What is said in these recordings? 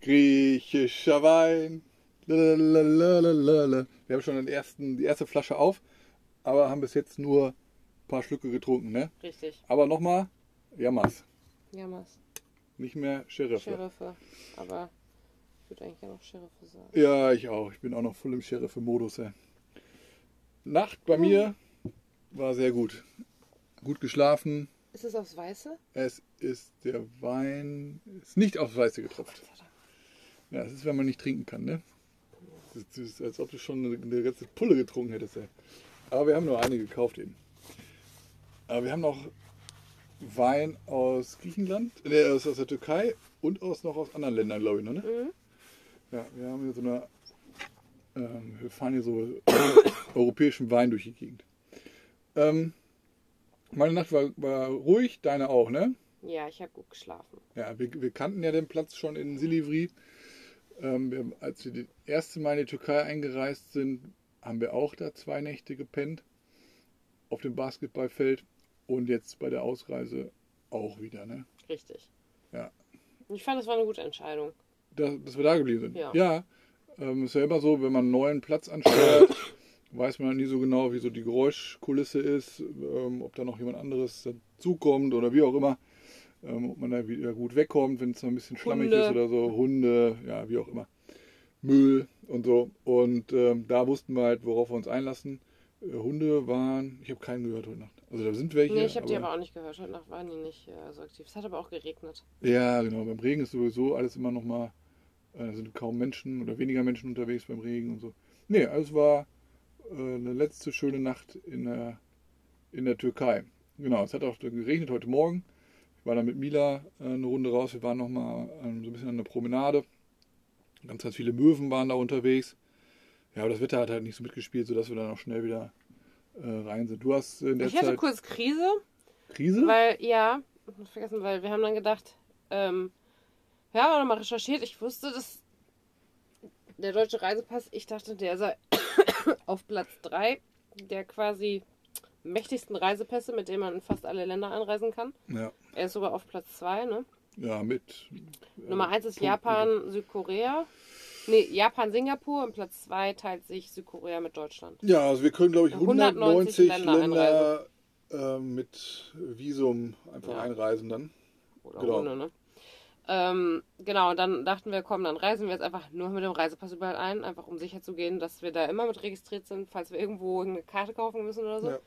Griechischer Wein. Lalalala. Wir haben schon den ersten, die erste Flasche auf, aber haben bis jetzt nur ein paar Schlücke getrunken, ne? Richtig. Aber nochmal, Jammers. Jammers. Nicht mehr Sheriff. Sheriffe. Aber ich würde eigentlich gerne noch Sheriffe sagen. Ja, ich auch. Ich bin auch noch voll im Sheriff-Modus. Nacht bei mir war sehr gut. Gut geschlafen. Ist es aufs Weiße? Es ist der Wein, ist nicht aufs Weiße getropft. Ja, das ist, wenn man nicht trinken kann, ne? Das ist, als ob du schon eine, eine ganze Pulle getrunken hättest, ey. Aber wir haben nur eine gekauft eben. Aber wir haben noch Wein aus Griechenland, äh, aus, aus der Türkei und aus noch aus anderen Ländern, glaube ich, noch, ne? Mhm. Ja, wir haben hier so eine, ähm, wir fahren hier so europäischen Wein durch die Gegend. Ähm, meine Nacht war, war ruhig, deine auch, ne? Ja, ich habe gut geschlafen. Ja, wir, wir kannten ja den Platz schon in Silivri. Ähm, wir, als wir das erste Mal in die Türkei eingereist sind, haben wir auch da zwei Nächte gepennt auf dem Basketballfeld und jetzt bei der Ausreise auch wieder, ne? Richtig. Ja. Ich fand, das war eine gute Entscheidung. dass, dass wir da geblieben sind. Ja. ja ähm, ist ja immer so, wenn man einen neuen Platz ansteuert, weiß man nie so genau, wie so die Geräuschkulisse ist, ähm, ob da noch jemand anderes dazukommt oder wie auch immer. Ähm, ob man da wieder gut wegkommt, wenn es noch ein bisschen schlammig Hunde. ist oder so. Hunde, ja, wie auch immer. Müll und so. Und ähm, da wussten wir halt, worauf wir uns einlassen. Äh, Hunde waren, ich habe keinen gehört heute Nacht. Also da sind welche. nee, ich habe die aber auch nicht gehört. Heute Nacht waren die nicht äh, so aktiv. Es hat aber auch geregnet. Ja, genau. Beim Regen ist sowieso alles immer noch mal, äh, da sind kaum Menschen oder weniger Menschen unterwegs beim Regen und so. Nee, also es war eine letzte schöne Nacht in der, in der Türkei. Genau, es hat auch geregnet heute Morgen. Ich war da mit Mila äh, eine Runde raus. Wir waren noch mal ähm, so ein bisschen an der Promenade. Ganz, ganz viele Möwen waren da unterwegs. Ja, aber das Wetter hat halt nicht so mitgespielt, sodass wir dann auch schnell wieder äh, rein sind. Du hast in der Ich hatte Zeit kurz Krise, Krise? weil, ja, ich vergessen, weil wir haben dann gedacht, ähm, wir haben auch nochmal recherchiert. Ich wusste, dass der deutsche Reisepass, ich dachte, der sei auf Platz 3 der quasi mächtigsten Reisepässe, mit denen man in fast alle Länder einreisen kann. ja, Er ist sogar auf Platz 2, ne? ja, mit. äh, Nummer 1 ist Punkten. Japan, Südkorea. Nee, Japan, Singapur und Platz 2 teilt sich Südkorea mit Deutschland. Ja, also wir können, glaube ich, 190 190 Länder Länder, äh, mit Visum einfach Ja. einreisen dann. Oder Genau. ohne, ne? Ähm, genau, und dann dachten wir, komm, dann reisen wir jetzt einfach nur mit dem Reisepass überall ein, einfach um sicher zu gehen, dass wir da immer mit registriert sind, falls wir irgendwo eine Karte kaufen müssen oder so. Ja.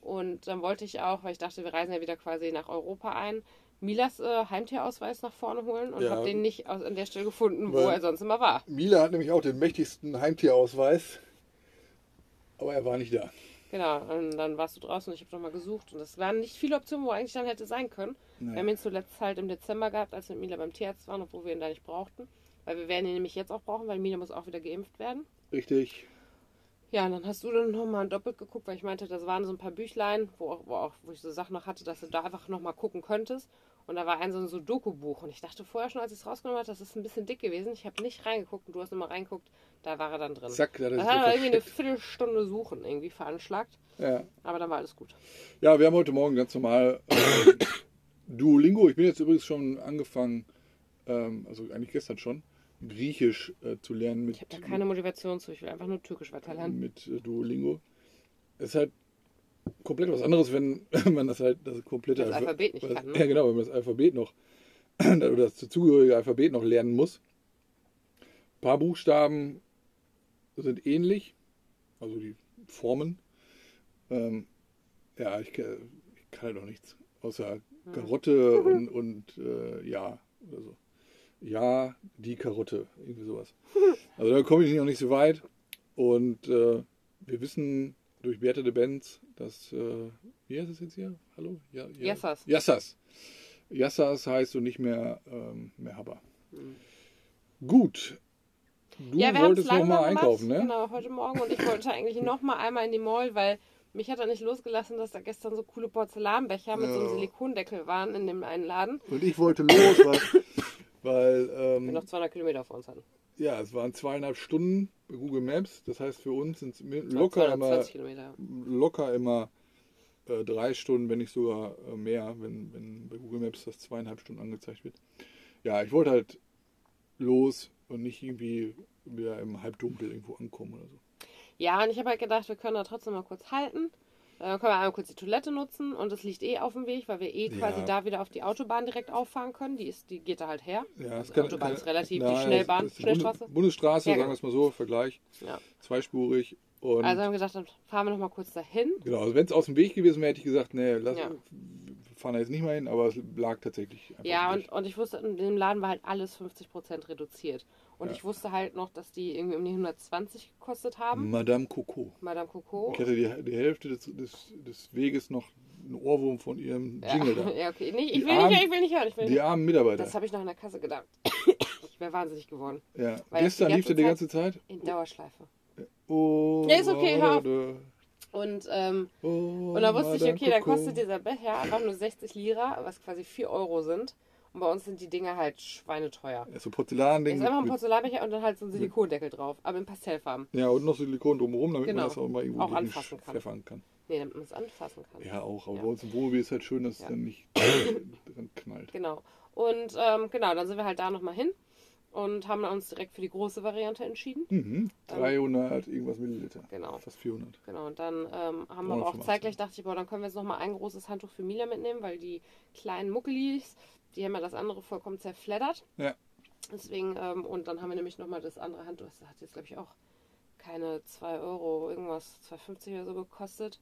Und dann wollte ich auch, weil ich dachte, wir reisen ja wieder quasi nach Europa ein, Milas äh, Heimtierausweis nach vorne holen und Ja. habe den nicht aus, an der Stelle gefunden, wo er sonst immer war. Mila hat nämlich auch den mächtigsten Heimtierausweis, aber er war nicht da. Genau, und dann warst du draußen und ich habe nochmal gesucht und es waren nicht viele Optionen, wo eigentlich dann hätte sein können. Wir haben ihn zuletzt halt im Dezember gehabt, als wir mit Mila beim Tierarzt waren, obwohl wir ihn da nicht brauchten. Weil wir werden ihn nämlich jetzt auch brauchen, weil Mila muss auch wieder geimpft werden. Richtig. Ja, und dann hast du dann nochmal doppelt geguckt, weil ich meinte, das waren so ein paar Büchlein, wo, auch, wo, auch, wo ich so Sachen noch hatte, dass du da einfach nochmal gucken könntest. Und da war ein so ein Sudoku-Buch. Und ich dachte vorher schon, als ich es rausgenommen habe, das ist ein bisschen dick gewesen. Ich habe nicht reingeguckt und du hast nochmal reingeguckt, da war er dann drin. Zack, da hat er hat irgendwie eine. Viertelstunde Suchen irgendwie veranschlagt. Ja. Aber dann war alles gut. ja, wir haben heute Morgen ganz normal äh, Duolingo. Ich bin jetzt übrigens schon angefangen, ähm, also eigentlich gestern schon, Griechisch äh, zu lernen mit, Ich habe da keine Motivation zu. Ich will einfach nur Türkisch weiterlernen. mit äh, Duolingo. Es ist halt komplett was anderes, wenn man das halt das komplette Das Alphabet nicht was- kann, ne? Ja, genau, wenn man das Alphabet noch oder das dazugehörige Alphabet noch lernen muss. Ein paar Buchstaben sind ähnlich, also die Formen. Ähm, ja, ich, ich kann halt auch nichts außer Hm. Karotte und, und äh, ja oder so. Ja, die Karotte, irgendwie sowas. Also da komme ich noch nicht so weit. Und äh, wir wissen durch Beate de Benz, dass, äh, wie heißt es jetzt hier? Hallo? Ja, ja. Yassas. Yassas. Yassas heißt und nicht mehr ähm, Merhaba. Hm. Gut. Du ja, wir wolltest noch langsam mal gemacht, einkaufen, ne? Genau, heute Morgen. Und ich wollte eigentlich noch mal einmal in die Mall, weil mich hat er nicht losgelassen, dass da gestern so coole Porzellanbecher mit so einem Ja. Silikondeckel waren in dem einen Laden. Und ich wollte los, weil, weil Wir ähm, noch 200 Kilometer vor uns hatten. Ja, es waren zweieinhalb Stunden bei Google Maps. Das heißt für uns sind es locker immer, 220 Kilometer. locker immer äh, drei Stunden, wenn nicht sogar äh, mehr, wenn, wenn bei Google Maps das zweieinhalb Stunden angezeigt wird. Ja, ich wollte halt los und nicht irgendwie wieder im Halbdunkel irgendwo ankommen oder so. Ja, und ich habe halt gedacht, wir können da trotzdem mal kurz halten. Dann können wir einmal kurz die Toilette nutzen und es liegt eh auf dem Weg, weil wir eh quasi Ja. da wieder auf die Autobahn direkt auffahren können. Die, ist, die geht da halt her. Ja, Also die Autobahn ist relativ, die nein, Schnellbahn, die Schnellstraße. Bundesstraße, Ja, sagen genau. wir es mal so, Vergleich. Ja. Zweispurig. Und Also haben wir gedacht, dann fahren wir noch mal kurz dahin. genau, also wenn es aus dem Weg gewesen wäre, hätte ich gesagt, nee, lass, Ja. wir fahren da jetzt nicht mal hin, aber es lag tatsächlich einfach Ja, und, und ich wusste, in dem Laden war halt alles 50% reduziert. Und Ja. ich wusste halt noch, dass die irgendwie um die 120 gekostet haben. Madame Coco. Madame Coco. Ich hatte die, die Hälfte des, des, des Weges noch einen Ohrwurm von ihrem Jingle ja, da. ja, okay. Nee, Die ich, will armen- nicht, ich will nicht hören. Ich will Die nicht. armen Mitarbeiter. Das habe ich noch in der Kasse gedacht. ich wäre wahnsinnig geworden. Ja. Weil Gestern lief der die ganze Zeit. In Dauerschleife. Oh, Ja, ist okay, hör auf. Und, ähm, Oh, und dann wusste ich, okay, da Coco. kostet dieser Becher einfach nur 60 Lira, was quasi 4 Euro sind. Und bei uns sind die Dinger halt schweineteuer. Ja, so Porzellanding. Ist einfach ein Porzellanbecher und dann halt so ein Silikondeckel drauf, aber in Pastellfarben. Ja, und noch Silikon drumherum, damit Genau. man das auch mal irgendwo Auch anfassen kann. pfeffern kann. Nee, damit man es anfassen kann. Ja, auch. Aber Ja. bei uns im Wohnmobil ist halt schön, dass Ja. es dann nicht dran knallt. Genau. Und ähm, genau, dann sind wir halt da nochmal hin und haben uns direkt für die große Variante entschieden. Mhm. 300 irgendwas Milliliter. Genau. Fast 400. Genau, und dann ähm, haben wir aber auch 385. zeitgleich, dachte ich, boah, dann können wir jetzt nochmal ein großes Handtuch für Mila mitnehmen, weil die kleinen Muckelis, die haben ja das andere vollkommen zerfleddert. Ja. Deswegen, ähm, und dann haben wir nämlich nochmal das andere Handtuch, das hat jetzt, glaube ich, auch keine 2 Euro, irgendwas, 2,50 oder so gekostet.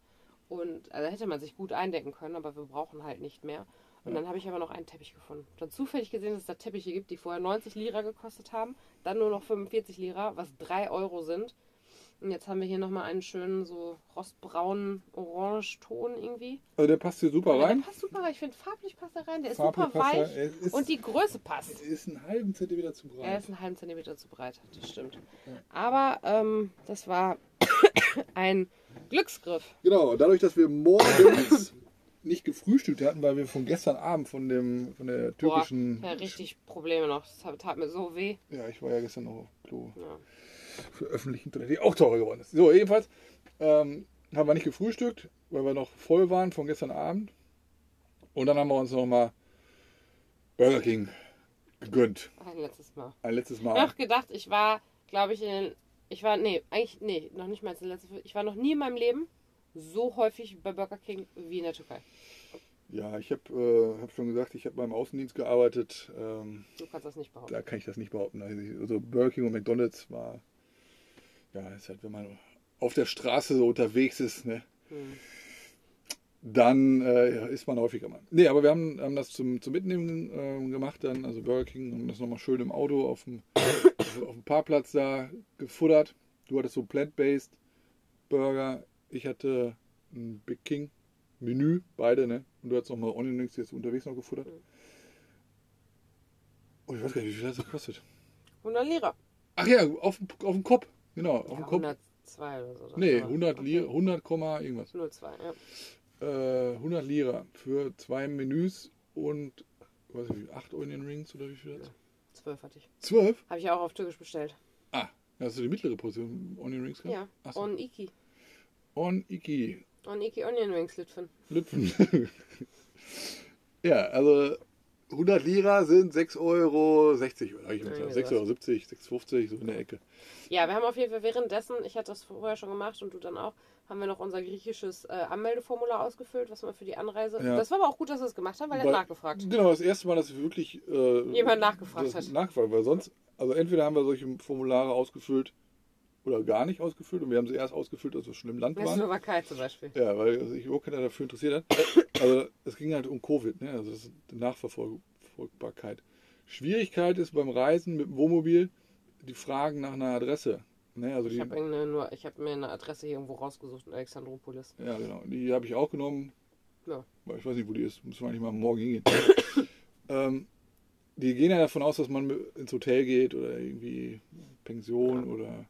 Und also hätte man sich gut eindecken können, aber wir brauchen halt nicht mehr. Und Ja. dann habe ich aber noch einen Teppich gefunden. Dann zufällig gesehen, dass es da Teppiche gibt, die vorher 90 Lira gekostet haben, dann nur noch 45 Lira, was 3 Euro sind. Und jetzt haben wir hier nochmal einen schönen, so rostbraunen Orange-Ton irgendwie. Also der passt hier super Ja, rein. der passt super rein. Ich finde, farblich passt er rein. Der ist Farblich super passt er. weich. Ist, Und die Größe passt. ist einen halben Zentimeter zu breit. Er ist einen halben Zentimeter zu breit, das stimmt. Ja. Aber ähm, das war ein Glücksgriff. Genau, dadurch, dass wir morgens nicht gefrühstückt hatten, weil wir von gestern Abend von dem von der türkischen. Boah, ja, richtig Probleme noch. Das tat- tat mir so weh. Ja, ich war ja gestern noch auf Klo Ja. Für öffentlichen Toilette, die auch teurer geworden ist. So, jedenfalls ähm, haben wir nicht gefrühstückt, weil wir noch voll waren von gestern Abend. Und dann haben wir uns noch mal Burger King gegönnt. Ein letztes Mal. Ein letztes Ich Mal. habe noch gedacht, ich war, glaube ich, in den. Ich war, nee, eigentlich, nee, noch nicht mal letzte. Ich war noch nie in meinem Leben so häufig bei Burger King wie in der Türkei. Ja, ich habe äh, hab schon gesagt, ich habe beim Außendienst gearbeitet. Ähm, Du kannst das nicht behaupten. da kann ich das nicht behaupten. Also ich- Also Burger King und McDonalds war, ja, ist halt, wenn man auf der Straße so unterwegs ist, ne, Hm. dann äh, ist man häufiger mal. Nee, aber wir haben, haben das zum, zum Mitnehmen ähm, gemacht dann, also Burger King, haben das nochmal schön im Auto auf dem, auf, dem Parkplatz da gefuttert. Du hattest so Plant-Based Burger, ich hatte ein Big King Menü, beide, ne? Und du hattest nochmal Onion Rings jetzt unterwegs noch gefuttert. Mhm. Und ich weiß gar nicht, wie viel das gekostet. 100 Lira. Ach ja, auf, auf dem Kopf. Genau, auf Ja, dem Kopf. 102 oder so. das Nee, war- 100 okay. Lira, 100, Komma irgendwas. 02, ja. Äh, 100 Lira für zwei Menüs und, weiß ich, wie, 8 Onion Rings oder wie viel das? 12 hatte ich. 12? Habe ich auch auf Türkisch bestellt. Ah, hast du die mittlere Portion Onion Rings gehabt? Ja. Ach so. On Iki. On Iki. On Iki Onion Rings Litfen. Lüpfen. ja, also 100 Lira sind 6,60 Euro, oder ich Irgendwie 6,70 Euro, 6,50 so in der Ecke. Ja, wir haben auf jeden Fall währenddessen, ich hatte das vorher schon gemacht und du dann auch, haben wir noch unser griechisches äh, Anmeldeformular ausgefüllt, was wir für die Anreise. Ja. Das war aber auch gut, dass wir es gemacht haben, weil er Weil- hat nachgefragt. Genau, das erste Mal, dass ich wirklich äh, Jemand nachgefragt hat. Nachgefragt, weil sonst, also entweder haben wir solche Formulare ausgefüllt oder gar nicht ausgefüllt und wir haben sie erst ausgefüllt, als wir schon im Land In der waren. Slowakei zum Beispiel. Ja, weil sich überhaupt keiner dafür interessiert hat. Also es ging halt um Covid, ne? also das ist die Nachverfolgbarkeit. Schwierigkeit ist beim Reisen mit dem Wohnmobil die Fragen nach einer Adresse. Ne? Also Ich habe habe mir eine Adresse hier irgendwo rausgesucht in Alexandropolis. ja, genau. Die habe ich auch genommen. Ja. Ich weiß nicht, wo die ist. Müssen wir eigentlich mal morgen hingehen. ähm, die gehen ja davon aus, dass man ins Hotel geht oder irgendwie Pension oder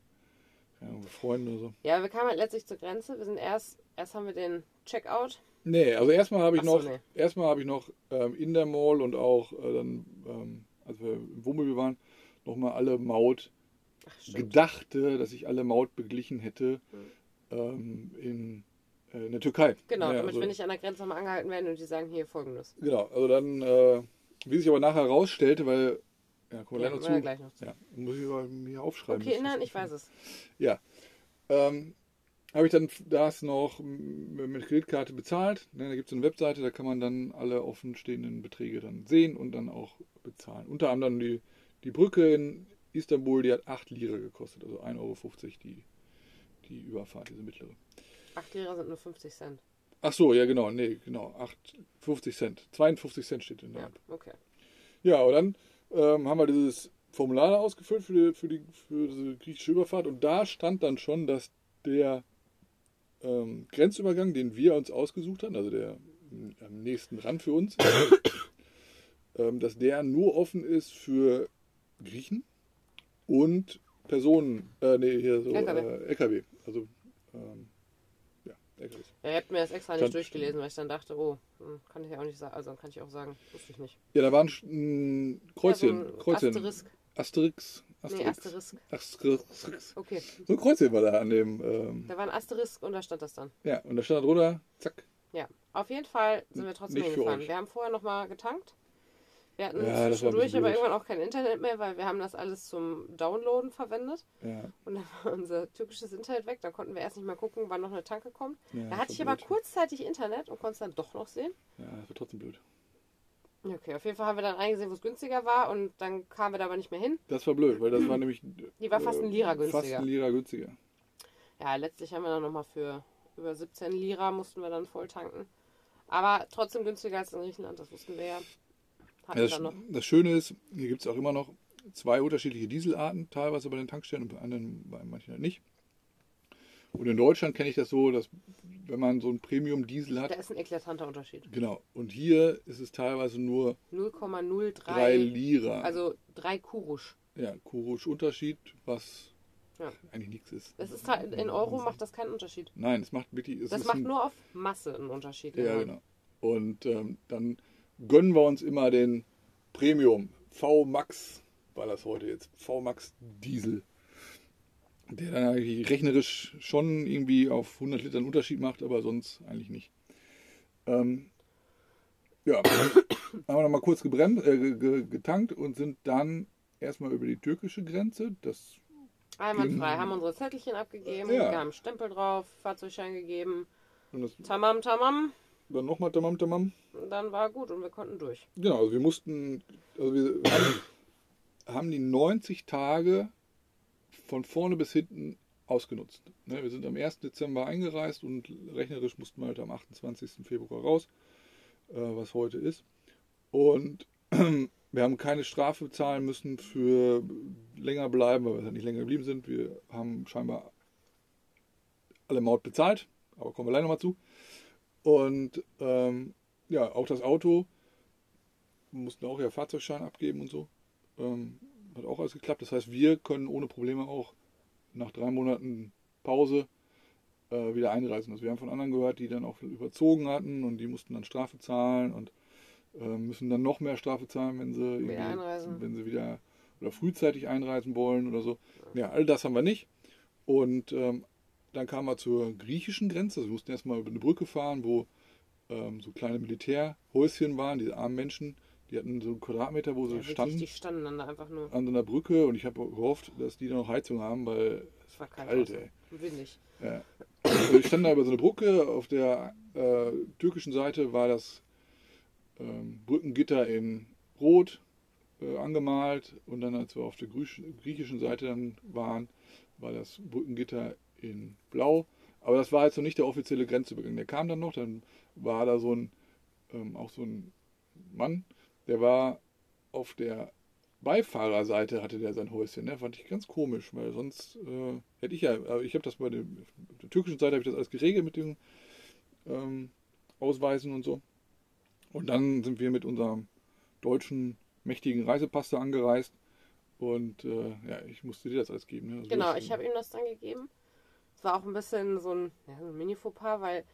keine Ahnung, Freunde oder so. Ja, wir kamen halt letztlich zur Grenze. Wir sind erst, erst haben wir den Checkout. Nee, also erstmal habe ich so, noch, nee. erstmal habe ich noch ähm, in der Mall und auch äh, dann, ähm, als wir im Wohnmobil waren, nochmal alle Maut Ach, gedachte, dass ich alle Maut beglichen hätte Mhm. ähm, in Äh, in der Türkei. Genau, Ja, damit also- wir nicht an der Grenze mal angehalten werden und die sagen hier folgendes. Genau, also dann, äh, wie sich aber nachher herausstellte, weil, ja, kommen wir Ja, gleich noch zu. gleich noch zu. Ja, muss ich mir aufschreiben. Okay, nein, ich weiß es. Ja. Ähm, habe ich dann das noch mit Kreditkarte bezahlt. Ne, da gibt es eine Webseite, da kann man dann alle offenstehenden Beträge dann sehen und dann auch bezahlen. Unter anderem die, die Brücke in Istanbul, die hat 8 Lira gekostet, also 1,50 Euro die, die Überfahrt, diese mittlere. 8 Lira sind nur 50 Cent. Ach so, ja genau, nee, genau, 8, 50 Cent. 52 Cent steht in der Ja, App. okay. Ja, und dann ähm, haben wir dieses Formular ausgefüllt für, die, für, die, für diese griechische Überfahrt und da stand dann schon, dass der ähm, Grenzübergang, den wir uns ausgesucht hatten, also der m, am nächsten Rand für uns, ähm, dass der nur offen ist für Griechen und Personen, äh, nee, hier so LKW. Äh, LKW. Also, ähm, ja, LKWs. Ja, ihr habt mir das extra nicht Stand- durchgelesen, weil ich dann dachte, oh, hm, kann ich ja auch nicht sagen. Also kann ich auch sagen, wusste ich nicht. Ja, da waren ein Kreuzchen, Ja, so ein Kreuzchen. Asterisk. Asterix. Nee, Asterisk. Asterix. Okay. So ein Kreuzchen war da an dem. Ähm, Da war ein Asterisk und da stand das dann. ja, und da stand da drunter, zack. Ja, auf jeden Fall sind wir trotzdem Nicht hingefahren. Wir haben vorher nochmal getankt. Wir hatten Ja, zwischendurch aber irgendwann auch kein Internet mehr, weil wir haben das alles zum Downloaden verwendet. Ja, Und dann war unser türkisches Internet weg. Da konnten wir erst nicht mal gucken, wann noch eine Tanke kommt. ja, da hatte ich aber blöd. kurzzeitig Internet und konnte es dann doch noch sehen. Ja, das war trotzdem blöd. Okay, auf jeden Fall haben wir dann eingesehen, wo es günstiger war und dann kamen wir da aber nicht mehr hin. Das war blöd, weil das war nämlich. Die war fast äh, ein Lira Fast günstiger. ein Lira günstiger. Ja, letztlich haben wir dann nochmal für über 17 Lira mussten wir dann voll tanken. Aber trotzdem günstiger als in Griechenland, das wussten wir ja. Ja, das, dann noch. das Schöne ist, hier gibt es auch immer noch zwei unterschiedliche Dieselarten, teilweise bei den Tankstellen und bei anderen, bei manchen halt nicht. Und in Deutschland kenne ich das so, dass wenn man so ein Premium-Diesel Da hat, ist ein eklatanter Unterschied. genau, und hier ist es teilweise nur 0,03. drei Lira. Also 3 Kurusch. ja, Kurusch Unterschied, was Ja. eigentlich nichts ist. Das ist halt, in Euro macht das keinen Unterschied. Nein, es macht wirklich. Es Das macht ein, nur auf Masse einen Unterschied. Ja, genau. Und ähm, dann gönnen wir uns immer den Premium V-Max, war das heute jetzt, V-Max Diesel. Der dann eigentlich rechnerisch schon irgendwie auf 100 Liter einen Unterschied macht, aber sonst eigentlich nicht. Ähm, ja, haben wir nochmal kurz gebremst, äh, ge- ge- getankt und sind dann erstmal über die türkische Grenze. Das, Einwandfrei. Haben unsere Zettelchen abgegeben, Ja. wir haben Stempel drauf, Fahrzeugschein gegeben. Tamam, tamam. dann nochmal tamam tamam. Dann war gut und wir konnten durch. Genau, also wir mussten, also wir haben, haben die 90 Tage von vorne bis hinten ausgenutzt. Ne, wir sind am 1. Dezember eingereist und rechnerisch mussten wir halt am 28. Februar raus, äh, was heute ist. Und wir haben keine Strafe zahlen müssen für länger bleiben, weil wir halt nicht länger geblieben sind. Wir haben scheinbar alle Maut bezahlt, aber kommen wir gleich nochmal zu. Und ähm, ja, auch das Auto mussten auch ja Fahrzeugschein abgeben und so. Ähm, hat auch alles geklappt. Das heißt, wir können ohne Probleme auch nach drei Monaten Pause äh, wieder einreisen. Also wir haben von anderen gehört, die dann auch überzogen hatten und die mussten dann Strafe zahlen und äh, müssen dann noch mehr Strafe zahlen, wenn sie wenn sie wieder oder frühzeitig einreisen wollen oder so. Ja, all das haben wir nicht. Und ähm, dann kamen wir zur griechischen Grenze. Also wir mussten erstmal über eine Brücke fahren, wo ähm, so kleine Militärhäuschen waren, diese armen Menschen, die hatten so einen Quadratmeter, wo sie Ja, standen die standen dann da einfach nur. an so einer Brücke und ich habe gehofft, dass die da noch Heizung haben, weil Es war kalt. draußen. ey. Windig. Ja. Also ich stand da über so eine Brücke. Auf der äh, türkischen Seite war das ähm, Brückengitter in Rot äh, angemalt und dann, als wir auf der griechisch- griechischen Seite dann waren, war das Brückengitter in Blau. Aber das war jetzt noch nicht der offizielle Grenzübergang. Der kam dann noch, dann war da so ein, ähm, auch so ein Mann, der war auf der Beifahrerseite hatte der sein Häuschen. Ne? Fand ich ganz komisch, weil sonst äh, hätte ich ja, aber ich habe das bei dem, auf der türkischen Seite habe ich das alles geregelt mit den ähm, Ausweisen und so. Und dann sind wir mit unserem deutschen mächtigen Reisepass da angereist und äh, ja, ich musste dir das alles geben. Ne? Also Genau, ich habe ihm das dann gegeben. Es war auch ein bisschen so ein, ja, so ein Mini-Fauxpas, weil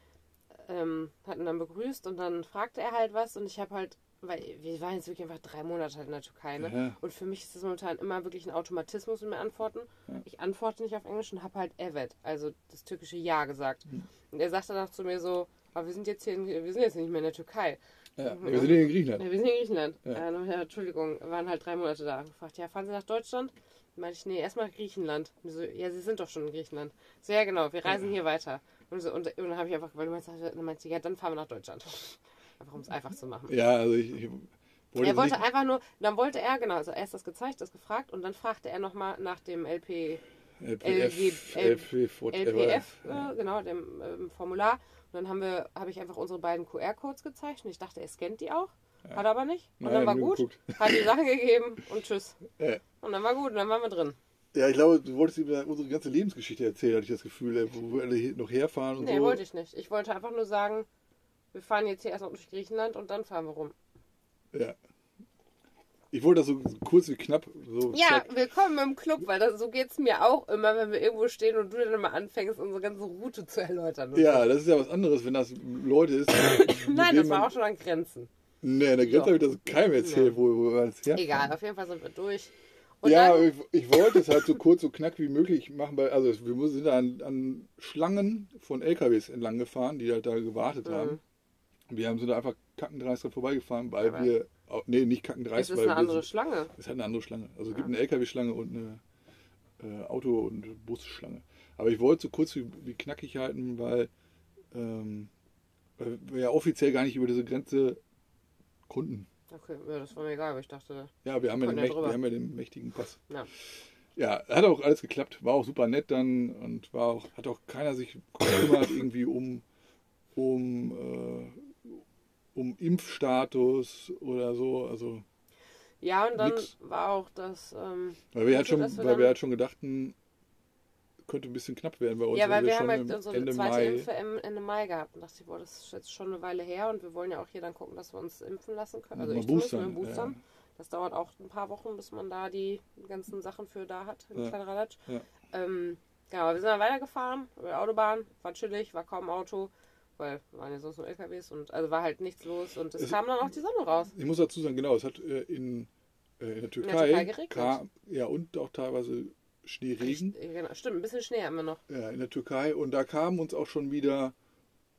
ähm, hatten dann begrüßt und dann fragte er halt was und ich habe halt weil wir waren jetzt wirklich einfach drei Monate in der Türkei. Ne? Ja. Und für mich ist das momentan immer wirklich ein Automatismus in mir antworten. Ja. Ich antworte nicht auf Englisch und habe halt Evet, also das türkische Ja gesagt. Hm. Und er sagt danach zu mir so, aber wir sind jetzt hier, in, wir sind jetzt nicht mehr in der Türkei. Ja, wir sind hier in Griechenland. Ja, wir sind in Griechenland. Ja. Ja, Entschuldigung, waren halt drei Monate da. Gefragt, ja, fahren Sie nach Deutschland? Meinte ich, nee, erstmal Griechenland. Und so, ja, Sie sind doch schon in Griechenland. So, ja, genau, wir reisen hier weiter. Und, so, und, und dann habe ich einfach, weil du meinst, dann meinte sie, ja, dann fahren wir nach Deutschland. Einfach um es einfach zu machen. Ja, also ich, ich wollte Er wollte nicht, einfach nur, dann wollte er, genau, also erst das gezeigt, das gefragt und dann fragte er nochmal nach dem LP, LPF, LG, LPF. LPF, Ja. äh, genau, dem ähm, Formular. Und dann haben wir, habe ich einfach unsere beiden QR-Codes gezeigt und ich dachte, er scannt die auch. Hat er aber nicht. Und Nein, dann war gut. geguckt. Hat die Sachen gegeben und tschüss. Ja. Und dann war gut und dann waren wir drin. Ja, ich glaube, du wolltest ihm unsere ganze Lebensgeschichte erzählen, hatte ich das Gefühl, ey, wo wir alle noch herfahren und Nee, so. wollte ich nicht. Ich wollte einfach nur sagen, wir fahren jetzt hier erstmal durch Griechenland und dann fahren wir rum. Ja. Ich wollte das so kurz wie knapp so Ja, zack. willkommen im Club, weil das, so geht es mir auch immer, wenn wir irgendwo stehen und du dann immer anfängst, unsere ganze Route zu erläutern. Ja, das ist ja was anderes, wenn das Leute ist. Nein, das war auch schon an Grenzen. Nee, in der Grenze habe ich das keinem erzählt, Ja. wo, wo wir alles herfahren. Egal, auf jeden Fall sind wir durch. Und ja, dann, ich, ich wollte es halt so kurz, so knack wie möglich machen, weil, also wir sind da an, an Schlangen von LKWs entlang gefahren, die halt da gewartet Mhm. haben. Und wir haben sind da einfach kackendreist dran vorbeigefahren, weil Aber- wir, oh, nee, nicht kackendreist, ist weil eine andere sind, Schlange. es hat eine andere Schlange. Also es gibt eine LKW-Schlange und eine äh, Auto- und Busschlange. Aber ich wollte so kurz wie, wie knackig halten, weil, ähm, weil wir ja offiziell gar nicht über diese Grenze konnten. Okay, ja, das war mir egal, aber ich dachte, Ja, wir haben ja, den, Mächt, wir haben ja den mächtigen Pass. ja. Ja, hat auch alles geklappt, war auch super nett dann und war auch, hat auch keiner sich gekümmert irgendwie um, um, äh, um Impfstatus oder so. Also, Ja, und dann Nix. war auch das. Ähm, weil wir halt Also, schon, weil wir halt schon gedachten, könnte ein bisschen knapp werden bei uns. ja, weil wir haben schon halt unsere Ende zweite Mai. Impfe im- Ende Mai gehabt und dachte ich, boah, das ist jetzt schon eine Weile her und wir wollen ja auch hier dann gucken, dass wir uns impfen lassen können. Also ich boostern, mit dem Boostern. Das dauert auch ein paar Wochen, bis man da die ganzen Sachen für da hat, in Ja. Kladderadatsch. Ja. Ähm, genau, wir sind dann weitergefahren über die Autobahn, war chillig, war kaum Auto, weil waren ja sonst nur LKWs und also war halt nichts los und es, Es- kam dann auch die Sonne raus. Ich muss dazu sagen, genau, es hat äh, in, äh, in der Türkei, Türkei geregnet. kam, ja und auch teilweise Schneeregen. Echt, genau, stimmt, ein bisschen Schnee haben wir noch. Ja, in der Türkei und da kamen uns auch schon wieder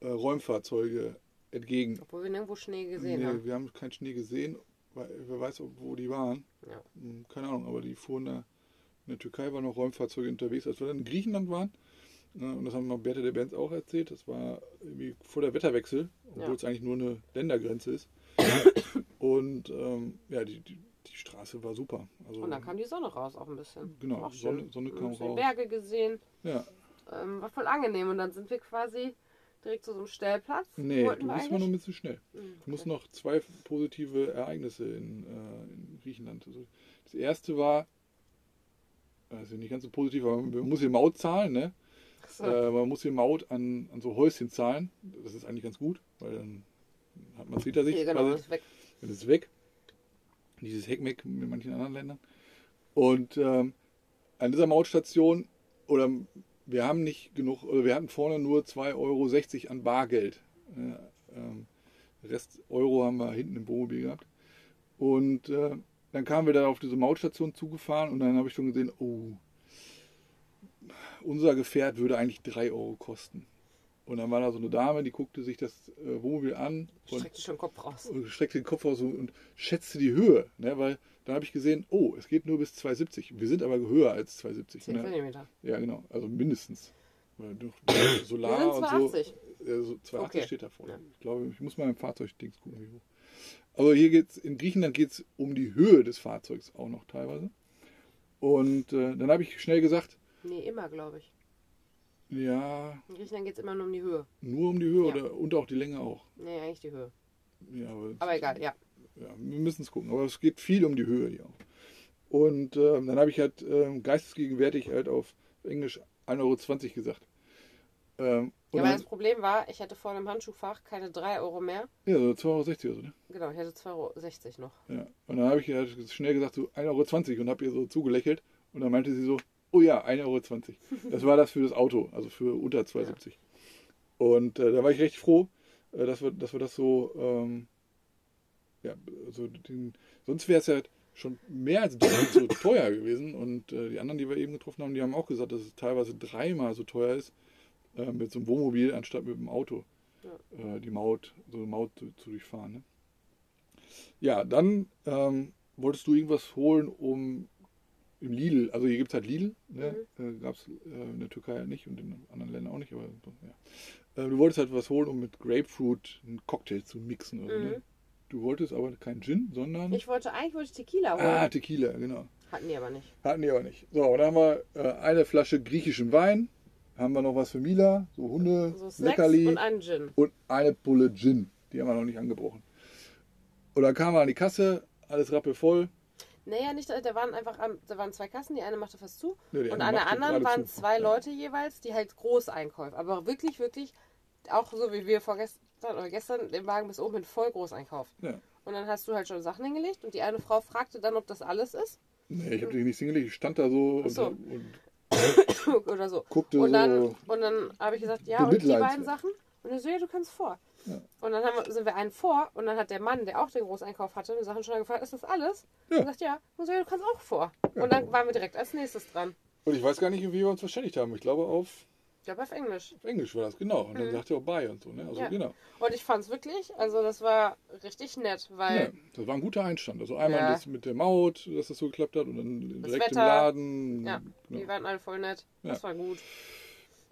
äh, Räumfahrzeuge entgegen. Obwohl wir nirgendwo Schnee gesehen nee, haben. wir haben keinen Schnee gesehen, weil, wer weiß, ob- wo die waren. Ja. Hm, Keine Ahnung, aber die fuhren da. In der Türkei waren noch Räumfahrzeuge unterwegs, als wir dann in Griechenland waren. Ne, und das haben wir Bertha der Benz auch erzählt. Das war irgendwie vor der Wetterwechsel, obwohl Ja. es eigentlich nur eine Ländergrenze ist. und ähm, ja, die, die Straße war super. Also, Und dann kam die Sonne raus auch ein bisschen. Genau, Sonne-. Sonne Wir kam raus. Berge gesehen. ja, Ähm, war voll angenehm. Und dann sind wir quasi direkt zu so einem Stellplatz. nee, Wollten du bist immer noch ein bisschen schnell. Hm, Ich muss okay. noch zwei positive Ereignisse in, äh, in Griechenland. Also das erste war, also nicht ganz so positiv, aber man muss hier Maut zahlen, ne? So. Äh, man muss hier Maut an, an so Häuschen zahlen. Das ist eigentlich ganz gut, weil dann hat man es hinter sich. Hier, genau, quasi. ist weg. Dann ist es weg. Dieses Heckmeck in manchen anderen Ländern. Und ähm, an dieser Mautstation, oder wir haben nicht genug, oder wir hatten vorne nur 2,60 Euro an Bargeld. Äh, ähm, Rest Euro haben wir hinten im Wohnmobil gehabt. Und äh, dann kamen wir da auf diese Mautstation zugefahren und dann habe ich schon gesehen, oh, unser Gefährt würde eigentlich 3 Euro kosten. Und dann war da so eine Dame, die guckte sich das äh, Wohnmobil an und Streckte schon den Kopf raus. und streckte den Kopf aus und schätzte die Höhe, ne? weil dann habe ich gesehen, oh, es geht nur bis 270. Wir sind aber höher als 270. 10 Ne? Zentimeter. Ja, genau, also mindestens. Durch Wir Solar sind und so. 280. Äh, so 280 Okay. steht da vorne. Ja. Ich glaube, ich muss mal im Fahrzeugdings gucken, wie hoch. Aber hier geht's, in Griechenland geht es um die Höhe des Fahrzeugs auch noch teilweise. Und äh, dann habe ich schnell gesagt, Nee, immer, glaube ich. Ja, In Griechenland geht es immer nur um die Höhe. nur um die Höhe Ja. oder, und auch die Länge auch. Nee, eigentlich die Höhe. Ja, aber Aber egal, ja. ja, wir müssen es gucken. Aber es geht viel um die Höhe hier auch. Und ähm, dann habe ich halt ähm, geistesgegenwärtig halt auf Englisch 1,20 Euro gesagt. Ähm, Ja, aber das Problem war, ich hatte vorne im Handschuhfach keine 3 Euro mehr. ja, so 2,60 Euro oder so, ne? Genau, ich hatte 2,60 Euro noch. Ja. Und dann habe ich halt schnell gesagt, so 1,20 Euro und habe ihr so zugelächelt. Und dann meinte sie so, oh ja, 1,20 Euro. Das war das für das Auto, also für unter 2,70. Und äh, da war ich recht froh, äh, dass, wir, dass wir das so, ähm, ja, also den, sonst wäre es ja schon mehr als doppelt so teuer gewesen. Und äh, die anderen, die wir eben getroffen haben, die haben auch gesagt, dass es teilweise dreimal so teuer ist äh, mit so einem Wohnmobil anstatt mit dem Auto äh, die Maut, so eine Maut zu, zu durchfahren. Ne? Ja, dann ähm, wolltest du irgendwas holen, um im Lidl, also hier gibt es halt Lidl, ne? äh, gab es äh, in der Türkei halt nicht und in anderen Ländern auch nicht, aber ja. Äh, du wolltest halt was holen, um mit Grapefruit einen Cocktail zu mixen. Oder, ne? Du wolltest aber keinen Gin, sondern. Ich wollte eigentlich wollte ich Tequila holen. ah, Tequila, genau. Hatten die aber nicht. Hatten die aber nicht. So, und dann haben wir äh, eine Flasche griechischen Wein. Haben wir noch was für Mila, so Hunde, So Snacks Leckerli und einen Gin. und eine Pulle Gin. Die haben wir noch nicht angebrochen. Und dann kamen wir an die Kasse, alles rappelvoll. Naja, nicht, da waren einfach, da waren zwei Kassen, die eine machte fast zu die und an der anderen waren zu. zwei. Leute jeweils, die halt Großeinkäufe, aber wirklich, wirklich, auch so wie wir vorgestern oder gestern den Wagen bis oben hin voll Großeinkauf. Ja. Und dann hast du halt schon Sachen hingelegt und die eine Frau fragte dann, ob das alles ist Nee, ich habe die nicht hingelegt. Ich stand da so, so. und, und oder so. guckte Und dann, so. und dann habe ich gesagt, ja, und die beiden Sachen? Und er so, ja, du kannst vor. Ja. Und dann haben wir, sind wir einen vor und dann hat der Mann, der auch den Großeinkauf hatte, die Sachen schon gefragt, ist das alles? Ja. Und sagt, ja. Und so, ja, du kannst auch vor. Und dann waren wir direkt als nächstes dran. Und ich weiß gar nicht, wie wir uns verständigt haben. Ich glaube, auf, Ich glaube auf Englisch. auf Englisch war das, genau. Und dann sagte er auch bye und so. Ne? Also, Mhm. Ja. genau. Und ich fand es wirklich, also das war richtig nett, weil Ja, das war ein guter Einstand. Also einmal Ja. das mit der Maut, dass das so geklappt hat und dann direkt im Wetter. Laden. ja, genau. die waren alle voll nett. Das Ja. war gut.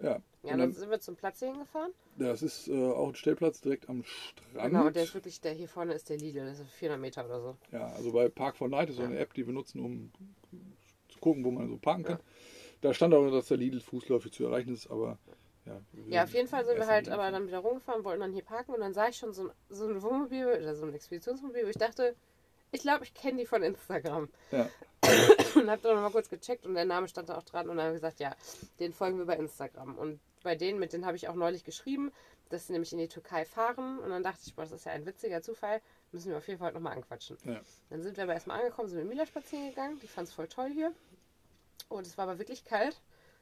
ja. Ja, Und dann sind wir zum Platz hier hingefahren. das ist äh, auch ein Stellplatz direkt am Strand. Genau, und der ist wirklich, der hier vorne ist der Lidl, das ist 400 Meter oder so. Ja, also bei Park for Night ist so eine App, die wir nutzen, um zu gucken, wo man so parken kann. Da stand auch, dass der Lidl fußläufig zu erreichen ist, aber ja. wir Ja, auf jeden Fall sind wir halt aber dann wieder rumgefahren, wollten dann hier parken und dann sah ich schon so ein, so ein Wohnmobil oder so ein Expeditionsmobil, wo ich dachte, ich glaube, ich kenne die von Instagram. Ja, Und hab dann nochmal kurz gecheckt und der Name stand da auch dran und dann habe ich gesagt, ja, den folgen wir bei Instagram. Und bei denen, mit denen habe ich auch neulich geschrieben, dass sie nämlich in die Türkei fahren und dann dachte ich, boah, das ist ja ein witziger Zufall, müssen wir auf jeden Fall nochmal anquatschen. ja. Dann sind wir aber erstmal angekommen, sind mit Mila spazieren gegangen, die fand es voll toll hier. Und es war aber wirklich kalt,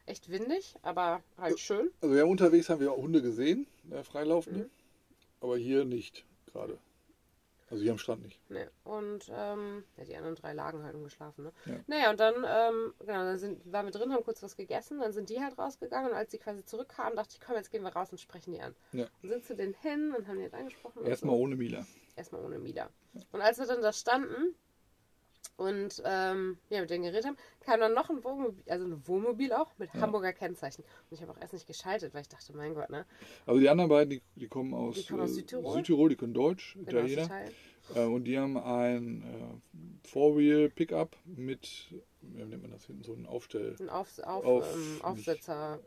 echt windig, aber halt schön. Also ja, unterwegs haben wir auch Hunde gesehen, äh, freilaufende, Mhm. aber hier nicht gerade. Also hier am Strand nicht. Ne. Und ähm, ja, die anderen drei lagen halt umgeschlafen. Ne? Ja. Naja, und dann, ähm, genau, dann sind, waren wir drin, haben kurz was gegessen, dann sind die halt rausgegangen und als die quasi zurückkamen, dachte ich, komm, jetzt gehen wir raus und sprechen die an. Ja. Und sind zu denen hin und haben die halt angesprochen. Erstmal so. ohne Mila. Erstmal ohne Mila. Und als wir dann da standen und ähm, ja, mit denen geredet haben, kam dann noch ein Wohnmobil, also ein Wohnmobil auch mit Ja. Hamburger Kennzeichen. Und ich habe auch erst nicht geschaltet, weil ich dachte, mein Gott, ne? Also die anderen beiden, die, die kommen aus, Die kommen aus äh, Südtirol. Südtirol, die können Deutsch, Genau, Italiener. Äh, und die haben ein äh, Four-Wheel-Pickup mit, wie nennt man das hinten, so ein Aufstell. Ein Auf, auf, Auf- ähm, Aufsetzer,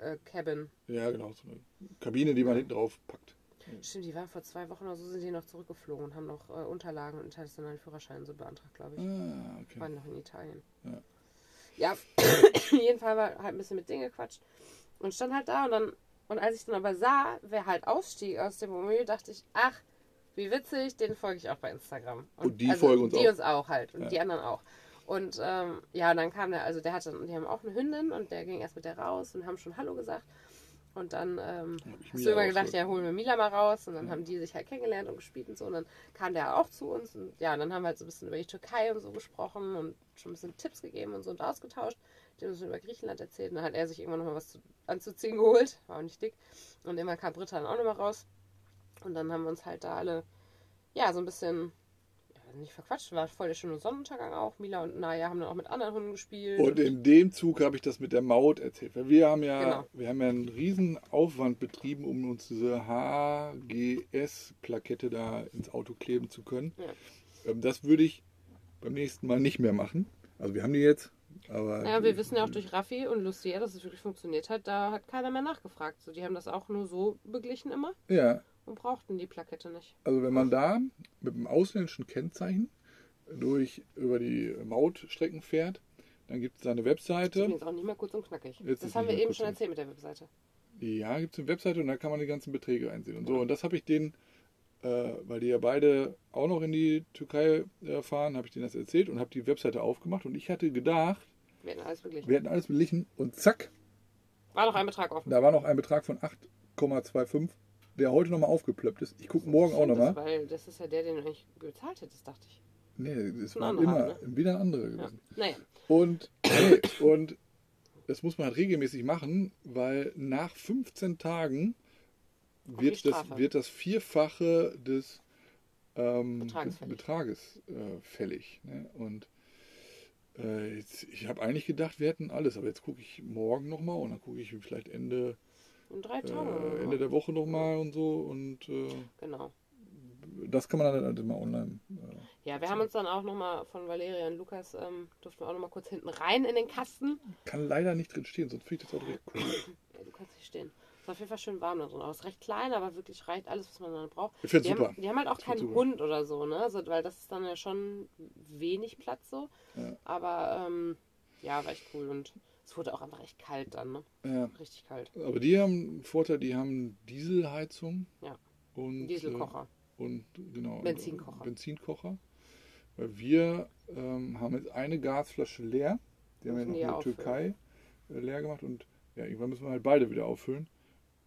äh, Cabin. Ja, genau, so eine Kabine, die man hinten drauf packt. Stimmt, die waren vor zwei Wochen oder so, sind die noch zurückgeflogen und haben noch äh, Unterlagen und internationalen Führerschein so beantragt, glaube ich. Ah, okay. Waren noch in Italien. Ja. Ja, jeden Fall war halt ein bisschen mit denen gequatscht und stand halt da und dann, und als ich dann aber sah, wer halt ausstieg aus dem Wohnmobil, dachte ich, ach, wie witzig, den folge ich auch bei Instagram. Und die folgen uns die auch. uns auch halt und Ja. die anderen auch. Und ähm, ja, und dann kam der, also der hatte, die haben auch eine Hündin und der ging erst mit der raus und haben schon Hallo gesagt. Und dann ähm, hast du immer gedacht, ausgeholt. ja, holen wir Mila mal raus. Und dann haben die sich halt kennengelernt und gespielt und so. Und dann kam der auch zu uns. Und ja, und dann haben wir halt so ein bisschen über die Türkei und so gesprochen und schon ein bisschen Tipps gegeben und so und ausgetauscht. Die haben uns über Griechenland erzählt. Und dann hat er sich irgendwann nochmal was zu, anzuziehen geholt. War auch nicht dick. Und irgendwann kam Britta dann auch nochmal raus. Und dann haben wir uns halt da alle, ja, so ein bisschen, nicht verquatscht. War voll der schöne Sonnenuntergang auch. Mila und Naya haben dann auch mit anderen Hunden gespielt. Und in dem Zug habe ich das mit der Maut erzählt. Weil wir haben ja, Genau. wir haben ja einen riesen Aufwand betrieben, um uns diese HGS-Plakette da ins Auto kleben zu können. Ja. Ähm, Das würde ich beim nächsten Mal nicht mehr machen. Also wir haben die jetzt, aber Ja, wir wissen ja auch durch Raffi und Lucia, dass es wirklich funktioniert hat. Da hat keiner mehr nachgefragt. So, die haben das auch nur so beglichen immer ja, und brauchten die Plakette nicht. also wenn man da mit einem ausländischen Kennzeichen durch über die Mautstrecken fährt, dann gibt es da eine Webseite. Übrigens auch nicht mehr kurz und knackig. Jetzt das ist haben wir eben schon erzählt mit der Webseite. Ja, gibt es eine Webseite und da kann man die ganzen Beträge einsehen und so. Und das habe ich denen, äh, weil die ja beide auch noch in die Türkei äh, fahren, habe ich denen das erzählt und habe die Webseite aufgemacht und ich hatte gedacht, Wir hätten alles beglichen. wir hätten alles beglichen und zack, War noch ein Betrag offen. da war noch ein Betrag von 8,25 der heute nochmal aufgeplöppt ist. Ich gucke morgen auch nochmal. das, Weil das ist ja der, den du eigentlich bezahlt hättest, dachte ich. Nee, es Ein war anderer, immer wieder ein anderer Ja. gewesen. Naja, Und, nee, und das muss man halt regelmäßig machen, weil nach 15 Tagen wird das, wird das Vierfache des ähm, Betrages des fällig. Betrages äh, fällig. Ne? Und äh, jetzt, ich habe eigentlich gedacht, wir hätten alles, aber jetzt gucke ich morgen nochmal und dann gucke ich vielleicht Ende, in drei Tagen. äh, Ende der Woche nochmal und so. Und äh, Genau. das kann man dann halt immer online. Äh, Ja, wir haben uns dann auch nochmal von Valeria und Lukas, ähm, durften wir auch nochmal kurz hinten rein in den Kasten. kann leider nicht drin stehen, sonst ich das auch direkt cool. Ja, du kannst nicht stehen. Ist auf jeden Fall schön warm da drin. Aber es ist recht klein, aber wirklich reicht alles, was man dann braucht. Ich finde super. haben, die haben halt auch keinen super. Hund oder so, ne? Also, weil das ist dann ja schon wenig Platz so. Ja. Aber ähm, ja, war echt cool. Und es wurde auch einfach echt kalt dann, ne? Ja. Richtig kalt. Aber die haben einen Vorteil, die haben Dieselheizung. Ja. Und, Dieselkocher. Äh, und genau. Benzinkocher. Benzinkocher. Weil wir ähm, haben jetzt eine Gasflasche leer. Die haben wir noch in der auffüllen. Türkei äh, leer gemacht. Und ja, irgendwann müssen wir halt beide wieder auffüllen.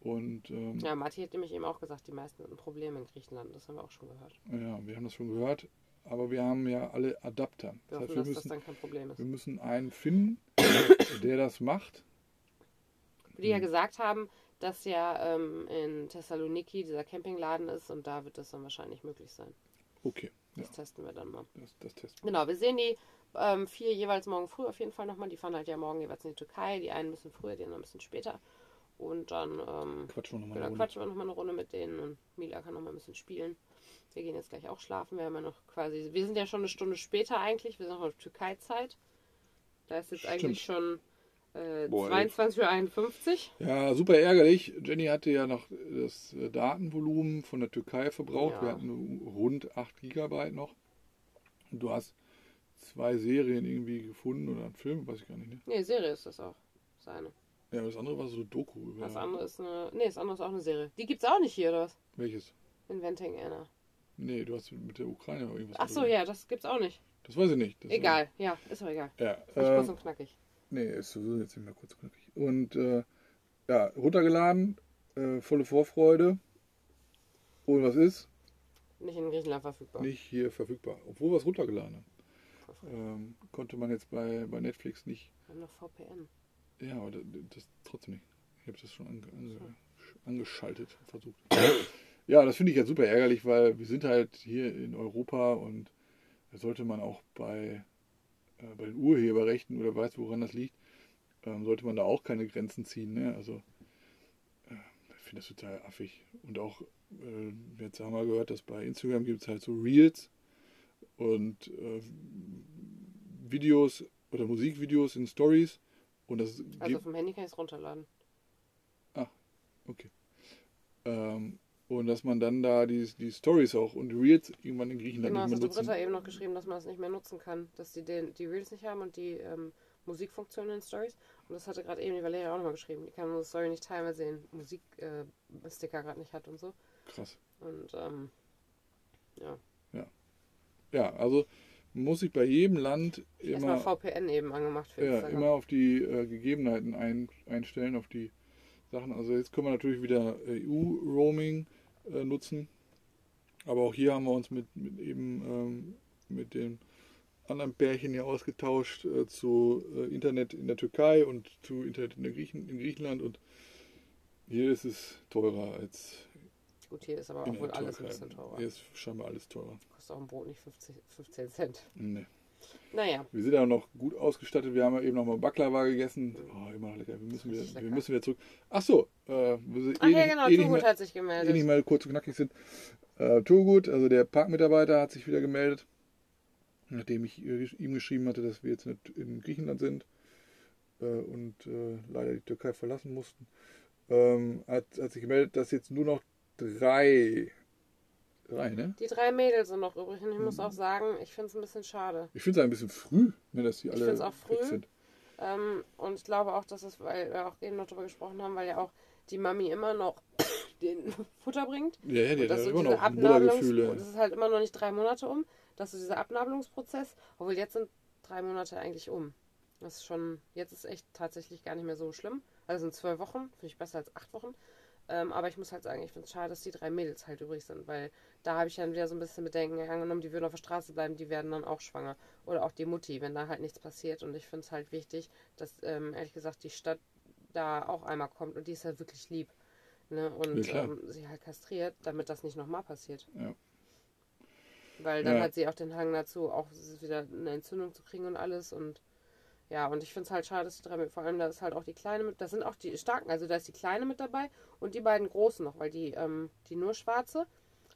Und ähm, Ja, Matti hat nämlich eben auch gesagt, die meisten hatten Probleme in Griechenland. Das haben wir auch schon gehört. ja, wir haben das schon gehört. Aber wir haben ja alle Adapter. Wir Das heißt, wir das müssen, dann kein Problem ist. wir müssen einen finden, der das macht. Die ja gesagt haben, dass ja ähm, in Thessaloniki dieser Campingladen ist und da wird das dann wahrscheinlich möglich sein. Okay, ja, Das testen wir dann mal. das, das testen wir. Genau, wir sehen die ähm, vier jeweils morgen früh auf jeden Fall nochmal. Die fahren halt ja morgen jeweils in die Türkei. Die einen ein bisschen früher, die anderen ein bisschen später. Und dann ähm, Quatschen wir nochmal genau, eine Runde. quatschen wir nochmal eine Runde mit denen und Mila kann nochmal ein bisschen spielen. Wir gehen jetzt gleich auch schlafen. Wir haben ja noch quasi, wir sind ja schon eine Stunde später eigentlich. Wir sind noch auf Türkei-Zeit. Da ist jetzt Stimmt. eigentlich schon äh, Boah, ey. 22.51 Uhr. Ja, super ärgerlich. Jenny hatte ja noch das äh, Datenvolumen von der Türkei verbraucht. Ja. Wir hatten rund 8 Gigabyte noch. Und du hast zwei Serien irgendwie gefunden oder einen Film, weiß ich gar nicht. Ne? Nee, Serie ist das auch. Das eine. Ja, das andere war so Doku über. Das andere ist eine. Nee, das andere ist auch eine Serie. Die gibt's auch nicht hier, oder was? Welches? Inventing Anna. Nee, du hast mit der Ukraine irgendwas. Ach so, ja, das gibt's auch nicht. Das weiß ich nicht. Das Egal, ja, ist auch egal. War, ja, Fand ich kurz äh, und knackig. nee, ist sowieso jetzt nicht mehr kurz und knackig. Und äh, ja, runtergeladen, äh, volle Vorfreude. Und was ist? Nicht in Griechenland verfügbar. Nicht hier verfügbar. Obwohl wir es runtergeladen haben. Ähm, konnte man jetzt bei, bei Netflix nicht Wir haben noch VPN. Ja, aber das, das trotzdem nicht. Ich habe das schon ange, ange, angeschaltet, versucht. Ja, das finde ich ja super ärgerlich, weil wir sind halt hier in Europa und da sollte man auch bei, äh, bei den Urheberrechten oder weiß, woran das liegt, ähm, sollte man da auch keine Grenzen ziehen. Ne? Also, äh, ich finde das total affig. Und auch, äh, jetzt haben wir gehört, dass bei Instagram gibt es halt so Reels und äh, Videos oder Musikvideos in Stories. Und das Also vom Handy kann ich es runterladen. Okay. Ähm, und dass man dann da die, die Stories auch und die Reels irgendwann in Griechenland Genau, das nicht hat mehr nutzen. Britta eben noch geschrieben, dass man es nicht mehr nutzen kann. Dass die den, die Reels nicht haben und die ähm, Musikfunktion in den Stories. Und das hatte gerade eben die Valeria auch nochmal geschrieben. Die kann unsere Story nicht teilen, weil sie den Musiksticker äh, gerade nicht hat und so. Krass. Und ähm, ja. Ja, also muss ich bei jedem Land Erstmal immer, VPN eben angemacht für ja, Instagram. immer auf die äh, Gegebenheiten ein, einstellen, auf die Sachen. Also jetzt können wir natürlich wieder EU-Roaming äh, nutzen. Aber auch hier haben wir uns mit, mit eben ähm, mit den anderen Pärchen hier ausgetauscht äh, zu äh, Internet in der Türkei und zu Internet in, Griechen, in Griechenland und hier ist es teurer als Gut, hier ist aber auch wohl alles ein bisschen teurer. Hier ist scheinbar alles teurer. Kostet auch ein Brot nicht 50, 15 Cent. Nee. Naja, Wir sind ja noch gut ausgestattet. Wir haben ja eben noch mal Baklava gegessen. Oh, immer noch lecker. Wir müssen, wieder, wir müssen wieder zurück. Ach so, äh, Ach ja, genau, eh mehr, hat sich eh nicht gemeldet. mal kurz und knackig sind. Äh, Turgut, also der Parkmitarbeiter, hat sich wieder gemeldet, nachdem ich äh, ihm geschrieben hatte, dass wir jetzt in, in Griechenland sind äh, und äh, leider die Türkei verlassen mussten. Ähm, hat, hat sich gemeldet, dass jetzt nur noch drei, drei, ne? Die drei Mädels sind noch übrig und ich Mhm. muss auch sagen, ich finde es ein bisschen schade. Ich finde es ein bisschen früh, ne, dass die Ich alle find's auch früh. sind. Ähm, und ich glaube auch, dass es, weil wir auch eben noch darüber gesprochen haben, weil ja auch die Mami immer noch den Futter bringt. Ja, ja, die hat so immer noch Abnabelungs Muttergefühle. das ist halt immer noch nicht drei Monate um, dass so dieser Abnabelungsprozess, obwohl jetzt sind drei Monate eigentlich um. Das ist schon, jetzt ist echt tatsächlich gar nicht mehr so schlimm. Also sind zwölf Wochen, finde ich besser als acht Wochen. Ähm, aber ich muss halt sagen, ich finde es schade, dass die drei Mädels halt übrig sind, weil da habe ich dann wieder so ein bisschen Bedenken angenommen, die würden auf der Straße bleiben, die werden dann auch schwanger. Oder auch die Mutti, wenn da halt nichts passiert. Und ich finde es halt wichtig, dass ähm, ehrlich gesagt die Stadt da auch einmal kommt und die ist ja wirklich lieb. Ne? Und Ja, ähm, sie halt kastriert, damit das nicht nochmal passiert. Ja. Weil dann Ja. hat sie auch den Hang dazu, auch wieder eine Entzündung zu kriegen und alles. Und ja, und ich finde es halt schade, dass die drei mit, vor allem da ist halt auch die Kleine mit, da sind auch die starken, also da ist die Kleine mit dabei und die beiden Großen noch, weil die, ähm, die nur schwarze,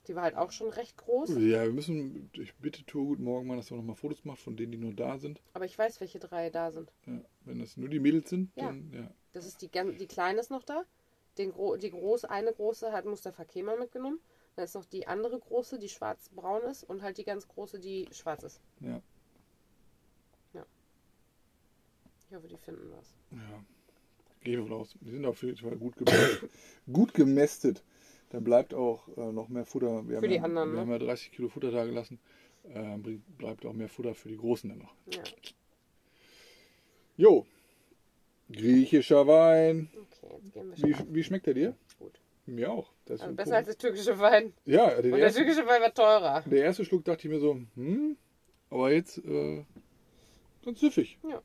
die war halt auch schon recht groß. Ja, wir müssen, ich bitte Tour Guten Morgen mal, dass er nochmal Fotos macht von denen, die nur da sind. Aber ich weiß, welche drei da sind. Ja, wenn das nur die Mädels sind, Ja. dann ja. Das ist die, die Kleine ist noch da. Den Gro die große, eine große hat Mustafa Kemal mitgenommen. Dann ist noch die andere große, die schwarz-braun ist und halt die ganz große, die schwarz ist. Ja. Ich hoffe, die finden was. Ja. Gehe davon aus. Die sind auf jeden Fall gut gemästet. gut gemästet. Da bleibt auch äh, noch mehr Futter. Wir Für haben die ja, anderen, Wir ne? haben ja 30 Kilo Futter da gelassen. Äh, bleibt auch mehr Futter für die Großen dann noch. Ja, Jo. Griechischer Wein. okay, jetzt gehen wir Wie, schon. wie schmeckt der dir? Gut. Mir auch. Das Also besser als der türkische Wein. Ja, Und der ersten, türkische Wein war teurer. der erste Schluck dachte ich mir so, hm, aber jetzt äh, ganz süffig. Ja.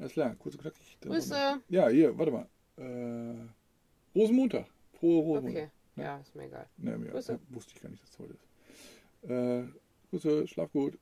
Alles klar, kurz und knackig. Grüße. Ja, hier, warte mal. Äh, Rosenmontag. Frohe Rosenmontag. Okay. Ja, ist mir egal. Ne, mir, Grüße. wusste ich gar nicht, dass es heute ist. Äh, Grüße, schlaf gut.